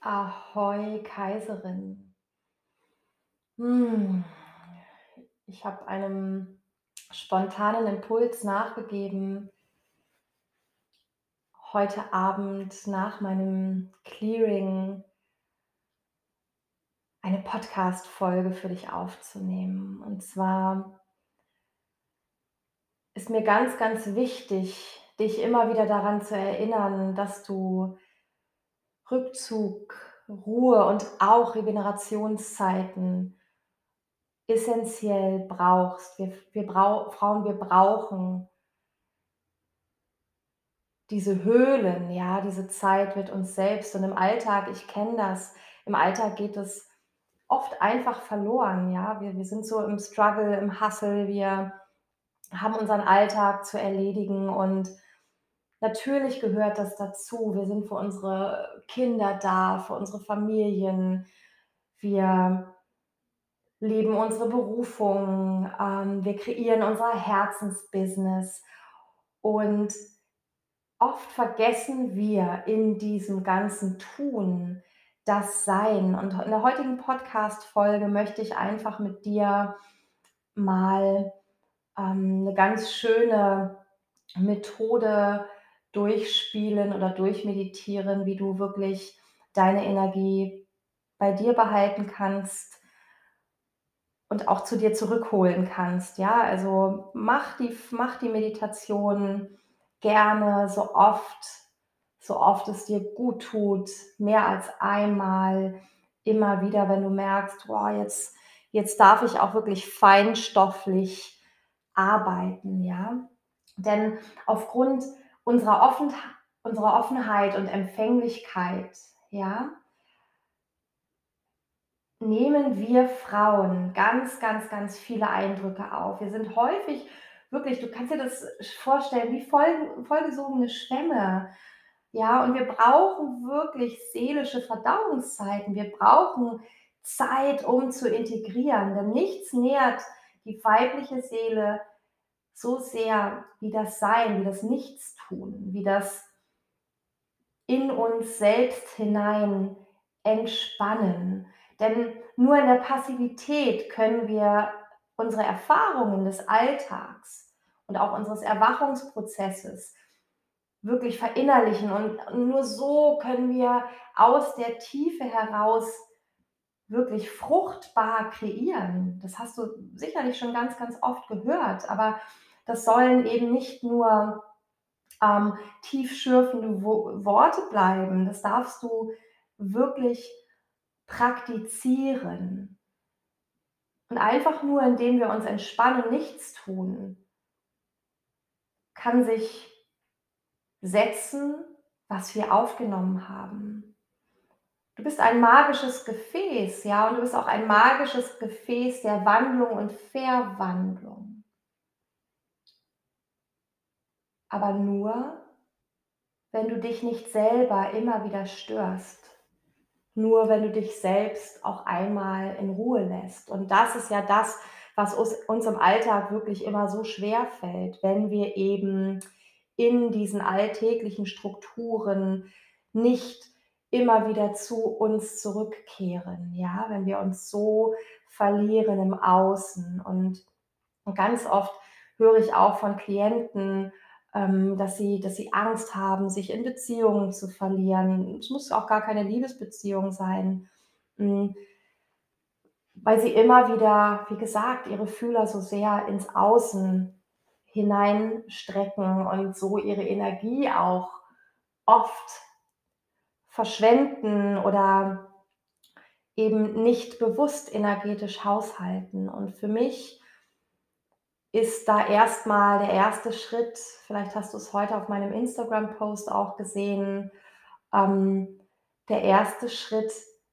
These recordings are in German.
Ahoi, Kaiserin. Hm. Ich habe einem spontanen Impuls nachgegeben heute Abend nach meinem Clearing eine Podcast-Folge für dich aufzunehmen. Und zwar ist mir ganz, ganz wichtig, dich immer wieder daran zu erinnern, dass du Rückzug, Ruhe und auch Regenerationszeiten essenziell brauchst. Wir wir brau Frauen, wir brauchen diese Höhlen, ja, diese Zeit mit uns selbst und im Alltag ich kenne das, im Alltag geht es oft einfach verloren, ja. Wir wir sind so im Struggle, im Hustle, wir haben unseren Alltag zu erledigen und natürlich gehört das dazu. Wir sind für unsere Kinder da, für unsere Familien. Wir leben unsere Berufung, ähm, wir kreieren unser Herzensbusiness und oft vergessen wir in diesem ganzen Tun das Sein. Und in der heutigen Podcast-Folge möchte ich einfach mit dir mal, ähm, 'ne ganz schöne Methode durchspielen oder durchmeditieren, wie du wirklich deine Energie bei dir behalten kannst und auch zu dir zurückholen kannst, ja? Also, mach die mach die Meditation gerne so oft so oft es dir gut tut, mehr als einmal, immer wieder, wenn du merkst: „Boah, jetzt jetzt darf ich auch wirklich feinstofflich arbeiten“, ja? Denn aufgrund unserer Offenh unserer Offenheit und Empfänglichkeit, ja nehmen wir Frauen ganz, ganz, ganz viele Eindrücke auf. Wir sind häufig wirklich du kannst dir das vorstellen wie voll vollgesogene Schwämme, ja? Und wir brauchen wirklich seelische Verdauungszeiten. Wir brauchen Zeit, um zu integrieren, denn nichts nährt die weibliche Seele so sehr wie das Sein, wie das Nichtstun, wie das in uns selbst hinein entspannen. Denn nur in der Passivität können wir unsere Erfahrungen des Alltags und auch unseres Erwachungsprozesses wirklich verinnerlichen und nur so können wir aus der Tiefe heraus wirklich fruchtbar kreieren. Das hast du sicherlich schon ganz, ganz oft gehört, aber das sollen eben nicht nur, ähm, tiefschürfende Wo Worte bleiben. Das darfst du wirklich praktizieren. Und einfach nur, indem wir uns entspannen und nichts tun kann sich setzen, was wir aufgenommen haben. Du bist ein magisches Gefäß, ja, und du bist auch ein magisches Gefäß der Wandlung und Verwandlung. Aber nur, wenn du dich nicht selber immer wieder störst. Nur wenn du dich selbst auch einmal in Ruhe lässt. Und das ist ja das, was uns im Alltag wirklich immer so schwerfällt, wenn wir eben in diesen alltäglichen Strukturen nicht immer wieder zu uns zurückkehren, ja? Wenn wir uns so verlieren im Außen. Und ganz oft höre ich auch von Klienten, ähm, dass sie dass sie Angst haben, sich in Beziehungen zu verlieren. Es muss auch gar keine Liebesbeziehung sein, hm weil sie immer wieder, wie gesagt, ihre Fühler so sehr ins Außen hineinstrecken und so ihre Energie auch oft verschwenden oder eben nicht bewusst energetisch haushalten. Und für mich ist da erst mal der 1. Schritt vielleicht hast du's heute auf meinem Instagram-Post auch gesehen, ähm, der 1. Schritt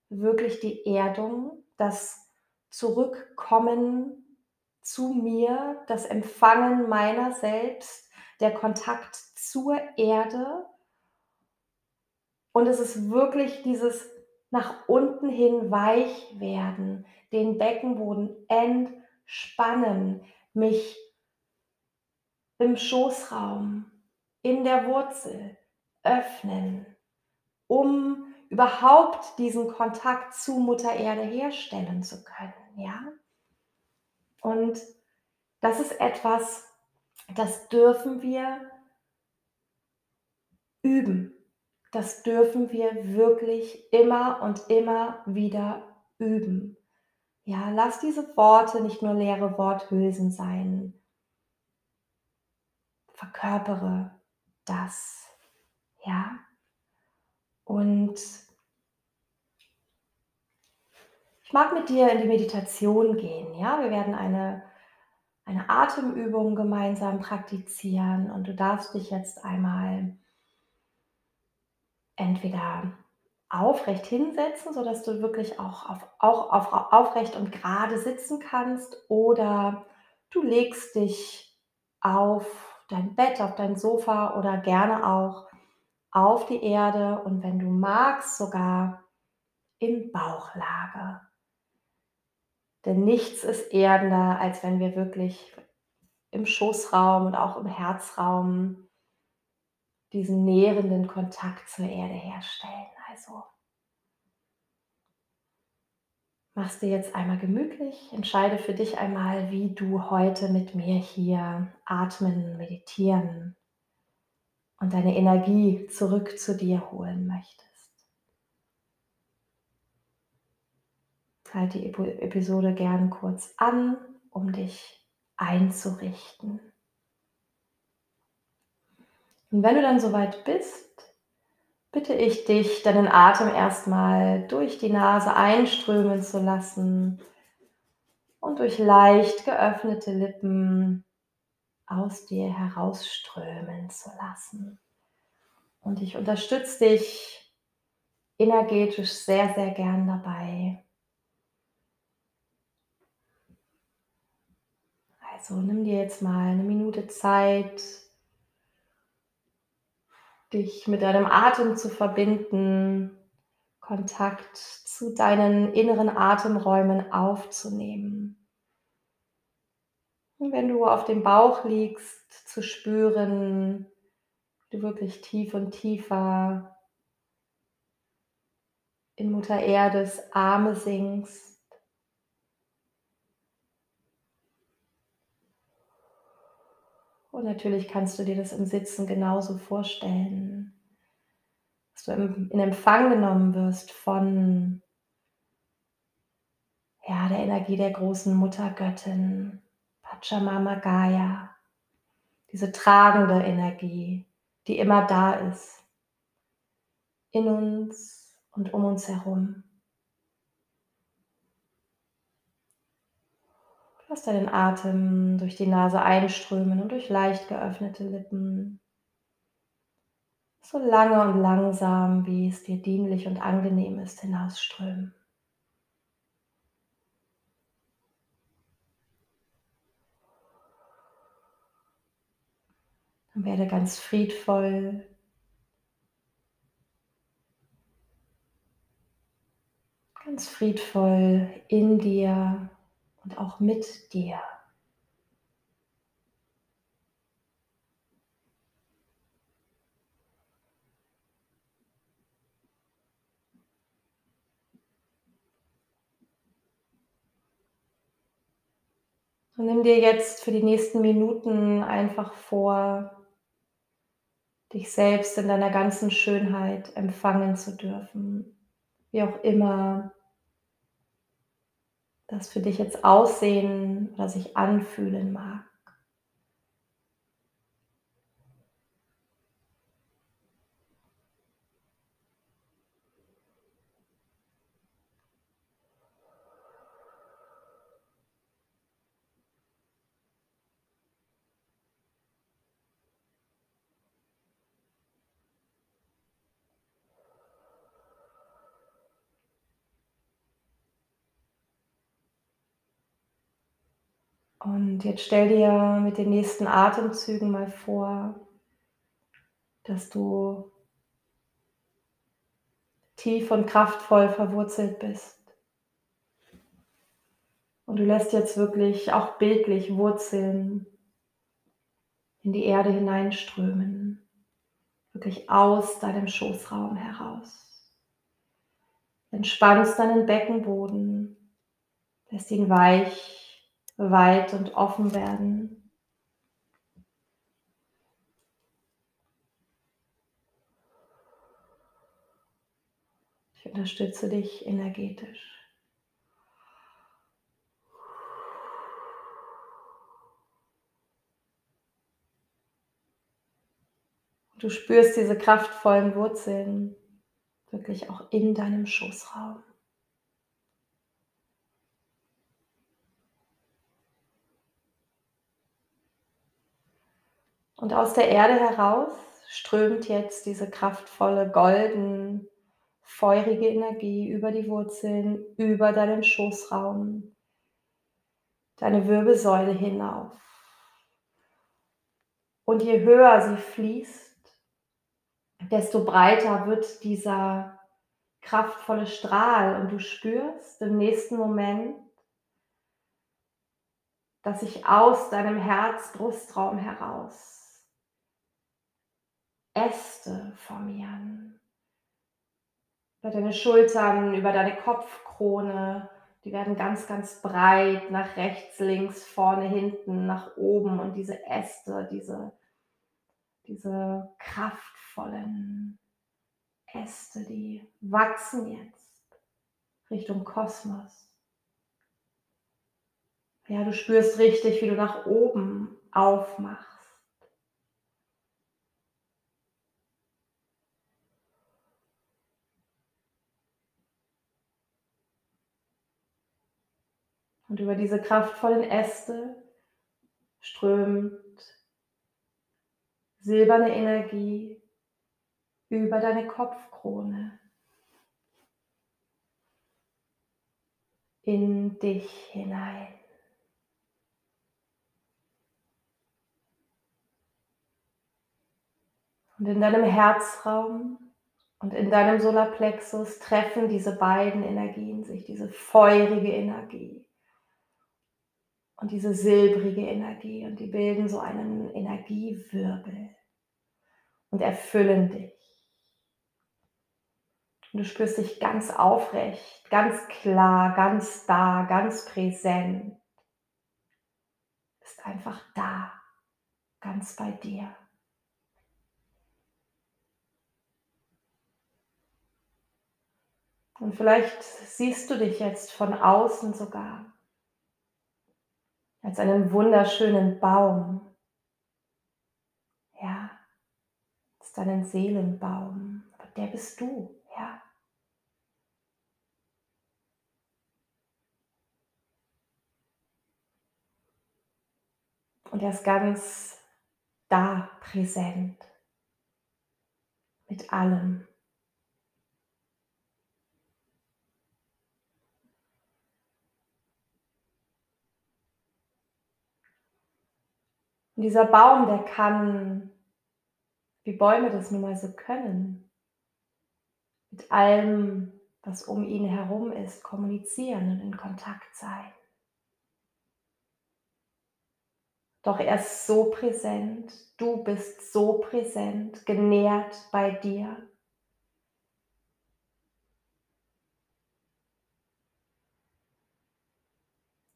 wirklich die Erdung, das Zurückkommen zu mir, das Empfangen meiner selbst, der Kontakt zur Erde. Und es ist wirklich dieses nach unten hin weich werden, den Beckenboden entspannen, mich im Schoßraum, in der Wurzel öffnen, um überhaupt diesen Kontakt zu Mutter Erde herstellen zu können, ja? Und das ist etwas, das dürfen wir üben. Das dürfen wir wirklich immer und immer wieder üben. Ja, lass diese Worte nicht nur leere Worthülsen sein. Verkörpere das. Ja? Und ich mag mit dir in die Meditation gehen. Ja, wir werden eine, eine Atemübung gemeinsam praktizieren und du darfst dich jetzt einmal entweder aufrecht hinsetzen, sodass du wirklich auch, auf, auch auf, aufrecht und gerade sitzen kannst oder du legst dich auf dein Bett, auf dein Sofa oder gerne auch auf die Erde und wenn du magst, sogar in Bauchlage. Denn nichts ist erdender, als wenn wir wirklich im Schoßraum und auch im Herzraum diesen nährenden Kontakt zur Erde herstellen. Also machst dir jetzt einmal gemütlich, entscheide für dich einmal, wie du heute mit mir hier atmen, meditieren und deine Energie zurück zu dir holen möchtest. Halte die Episode gern kurz an, um dich einzurichten. Und wenn du dann soweit bist, bitte ich dich, deinen Atem erstmal durch die Nase einströmen zu lassen und durch leicht geöffnete Lippen aus dir herausströmen zu lassen. Und ich unterstütze dich energetisch sehr, sehr gern dabei. Also nimm dir jetzt mal eine Minute Zeit, dich mit deinem Atem zu verbinden, Kontakt zu deinen inneren Atemräumen aufzunehmen. Und wenn du auf dem Bauch liegst, zu spüren, wie du wirklich tief und tiefer in Mutter Erdes Arme sinkst. Und natürlich kannst du dir das im Sitzen genauso vorstellen, dass du in Empfang genommen wirst von ja, der Energie der großen Muttergöttin, Pachamama Gaia, diese tragende Energie, die immer da ist, in uns und um uns herum. Lass deinen Atem durch die Nase einströmen und durch leicht geöffnete Lippen. So lange und langsam, wie es dir dienlich und angenehm ist, hinausströmen. Und werde ganz friedvoll. Ganz friedvoll in dir und auch mit dir. Und nimm dir jetzt für die nächsten Minuten einfach vor, dich selbst in deiner ganzen Schönheit empfangen zu dürfen, wie auch immer das für dich jetzt aussehen oder sich anfühlen mag. Und jetzt stell dir mit den nächsten Atemzügen mal vor, dass du tief und kraftvoll verwurzelt bist. Und du lässt jetzt wirklich auch bildlich Wurzeln in die Erde hineinströmen, wirklich aus deinem Schoßraum heraus. entspannst deinen Beckenboden, lässt ihn weich, weit und offen werden. Ich unterstütze dich energetisch. Du spürst diese kraftvollen Wurzeln wirklich auch in deinem Schoßraum. Und aus der Erde heraus strömt jetzt diese kraftvolle, golden, feurige Energie über die Wurzeln, über deinen Schoßraum, deine Wirbelsäule hinauf. Und je höher sie fließt, desto breiter wird dieser kraftvolle Strahl und du spürst im nächsten Moment, dass sich aus deinem Herz-Brustraum heraus Äste formieren. Über deine Schultern, über deine Kopfkrone, die werden ganz, ganz breit nach rechts, links, vorne, hinten, nach oben und diese Äste, diese, diese Kraft kraftvollen Äste, die wachsen jetzt Richtung Kosmos. Ja, du spürst richtig, wie du nach oben aufmachst. Und über diese kraftvollen Äste strömt silberne Energie über deine Kopfkrone in dich hinein. Und in deinem Herzraum und in deinem Solarplexus treffen diese beiden Energien sich, diese feurige Energie und diese silbrige Energie und die bilden so einen Energiewirbel und erfüllen dich. Und du spürst dich ganz aufrecht, ganz klar, ganz da, ganz präsent. Bist einfach da, ganz bei dir. Und vielleicht siehst du dich jetzt von außen sogar als einen wunderschönen Baum. Ja, als deinen Seelenbaum. Aber der bist du, ja. Und er ist ganz da präsent mit allem. Und dieser Baum, der kann, wie Bäume das nun mal so können, mit allem, was um ihn herum ist, kommunizieren und in Kontakt sein. Doch er ist so präsent, du bist so präsent, genährt bei dir.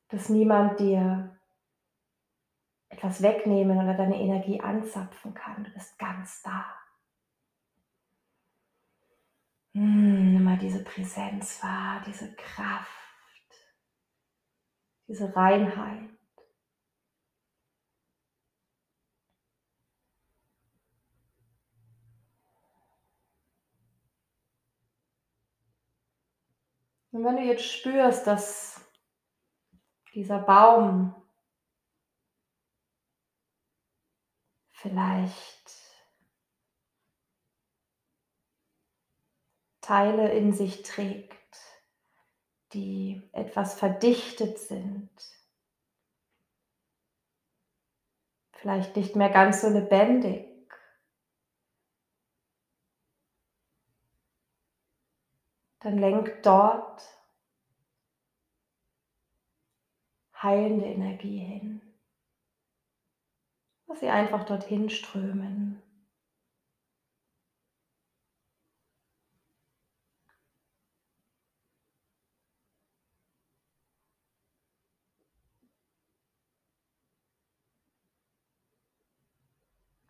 Dass niemand dir etwas wegnehmen oder deine Energie anzapfen kann. Du bist ganz da. Hm, nimm mal diese Präsenz wahr, diese Kraft, diese Reinheit. Und wenn du jetzt spürst, dass dieser Baum vielleicht Teile in sich trägt, die etwas verdichtet sind, vielleicht nicht mehr ganz so lebendig. Dann lenkt dort heilende Energie hin dass sie einfach dorthin strömen.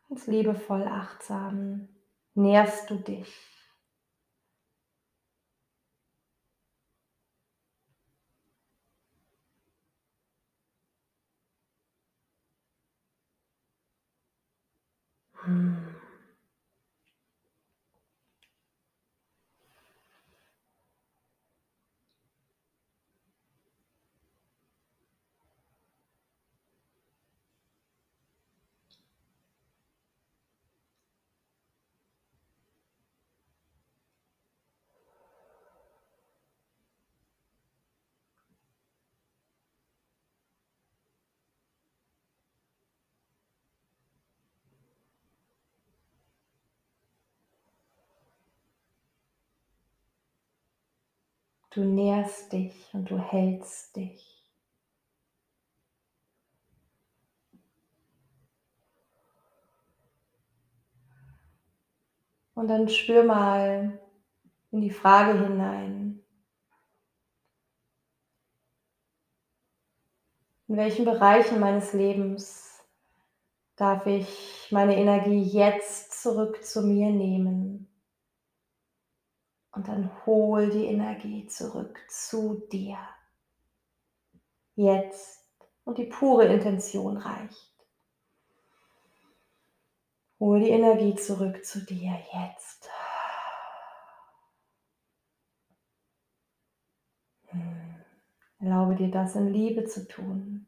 Ganz liebevoll achtsam nährst du dich. Hm. Du nährst dich und du hältst dich. Und dann spür mal in die Frage hinein. In welchen Bereichen meines Lebens darf ich meine Energie jetzt zurück zu mir nehmen? Und dann hol die Energie zurück zu dir. Jetzt. Und die pure Intention reicht. Hol die Energie zurück zu dir jetzt. Hm. Erlaube dir das in Liebe zu tun.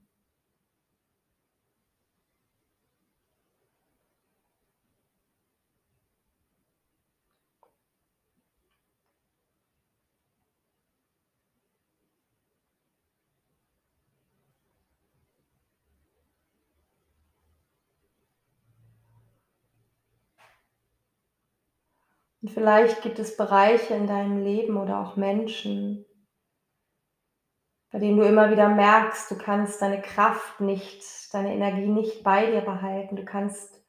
Und vielleicht gibt es Bereiche in deinem Leben oder auch Menschen, bei denen du immer wieder merkst, du kannst deine Kraft nicht, deine Energie nicht bei dir behalten. Du kannst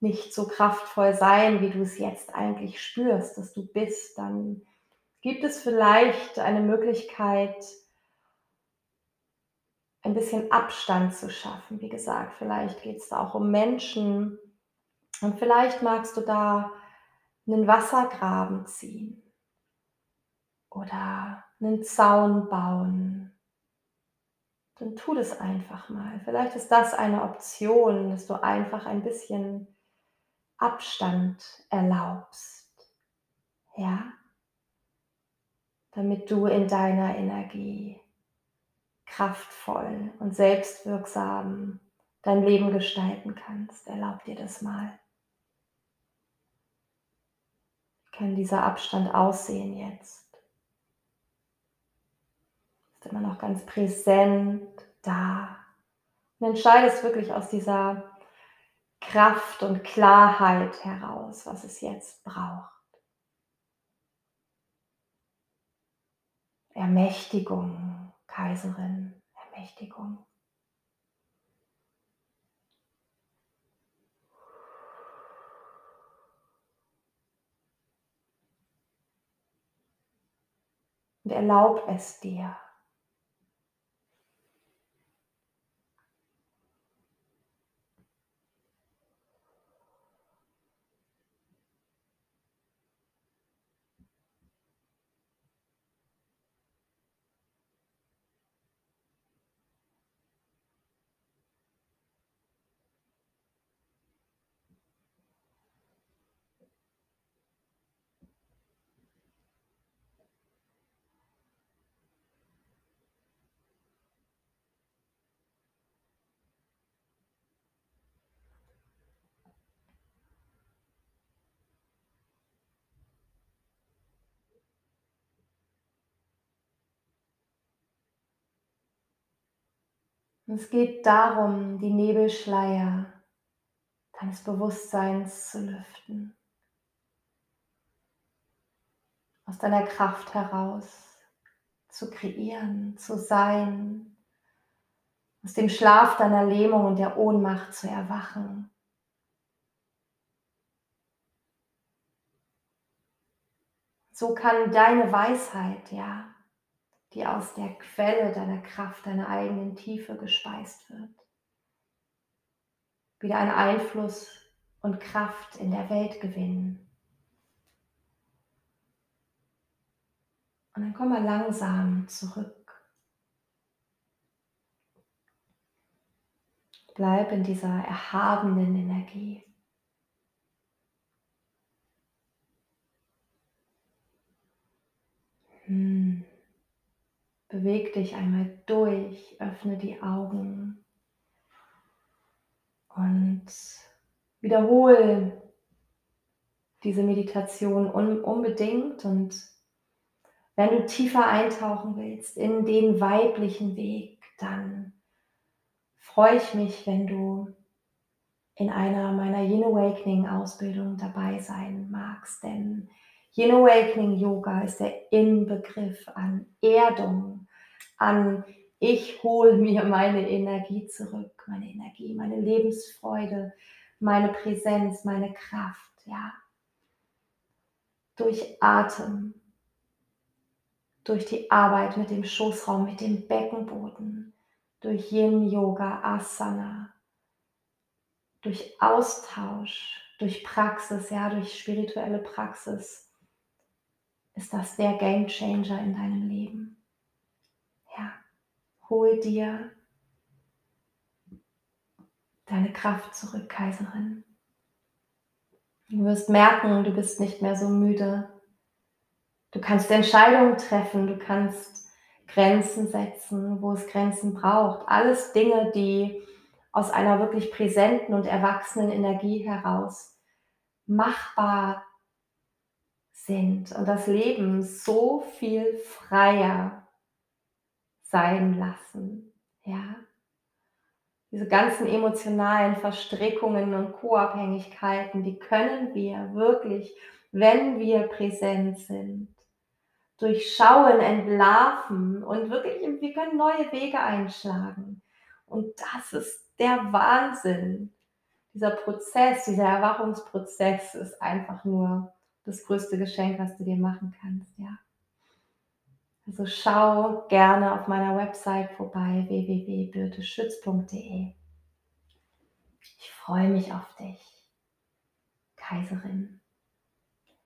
nicht so kraftvoll sein, wie du es jetzt eigentlich spürst, dass du bist. Dann gibt es vielleicht eine Möglichkeit, ein bisschen Abstand zu schaffen. Wie gesagt, vielleicht geht es da auch um Menschen. Und vielleicht magst du da einen Wassergraben ziehen oder einen Zaun bauen, dann tu das einfach mal. Vielleicht ist das eine Option, dass du einfach ein bisschen Abstand erlaubst. Ja? Damit du in deiner Energie kraftvoll und selbstwirksam dein Leben gestalten kannst. Erlaub dir das mal kann dieser Abstand aussehen jetzt? Ist immer noch ganz präsent da. Und entscheidest wirklich aus dieser Kraft und Klarheit heraus, was es jetzt braucht. Ermächtigung, Kaiserin, Ermächtigung. Und erlaub es dir. Und es geht darum, die Nebelschleier deines Bewusstseins zu lüften. Aus deiner Kraft heraus zu kreieren, zu sein, aus dem Schlaf deiner Lähmung und der Ohnmacht zu erwachen. So kann deine Weisheit, ja, die aus der Quelle deiner Kraft, deiner eigenen Tiefe gespeist wird. Wieder einen Einfluss und Kraft in der Welt gewinnen. Und dann komm mal langsam zurück. Bleib in dieser erhabenen Energie. Hm. Beweg dich einmal durch, öffne die Augen und wiederhole diese Meditation un unbedingt. Und wenn du tiefer eintauchen willst in den weiblichen Weg, dann freue ich mich, wenn du in einer meiner Yin Awakening Ausbildung dabei sein magst, denn Yin Awakening Yoga ist der Inbegriff an Erdung, an ich hole mir meine Energie zurück, meine Energie, meine Lebensfreude, meine Präsenz, meine Kraft, ja. Durch Atem, durch die Arbeit mit dem Schoßraum, mit dem Beckenboden, durch Yin Yoga, Asana, durch Austausch, durch Praxis, ja, durch spirituelle Praxis, ist das der Game Changer in deinem Leben. Ja, hol dir deine Kraft zurück, Kaiserin. Du wirst merken, du bist nicht mehr so müde. Du kannst Entscheidungen treffen, du kannst Grenzen setzen, wo es Grenzen braucht. Alles Dinge, die aus einer wirklich präsenten und erwachsenen Energie heraus machbar sind und das Leben so viel freier sein lassen. Ja, diese ganzen emotionalen Verstrickungen und Co-Abhängigkeiten, die können wir wirklich, wenn wir präsent sind, durchschauen, entlarven und wirklich, wir können neue Wege einschlagen. Und das ist der Wahnsinn. Dieser Prozess, dieser Erwachungsprozess ist einfach nur das größte Geschenk, was du dir machen kannst, ja. Also schau gerne auf meiner Website vorbei www.birteschütz.de. Ich freue mich auf dich, Kaiserin.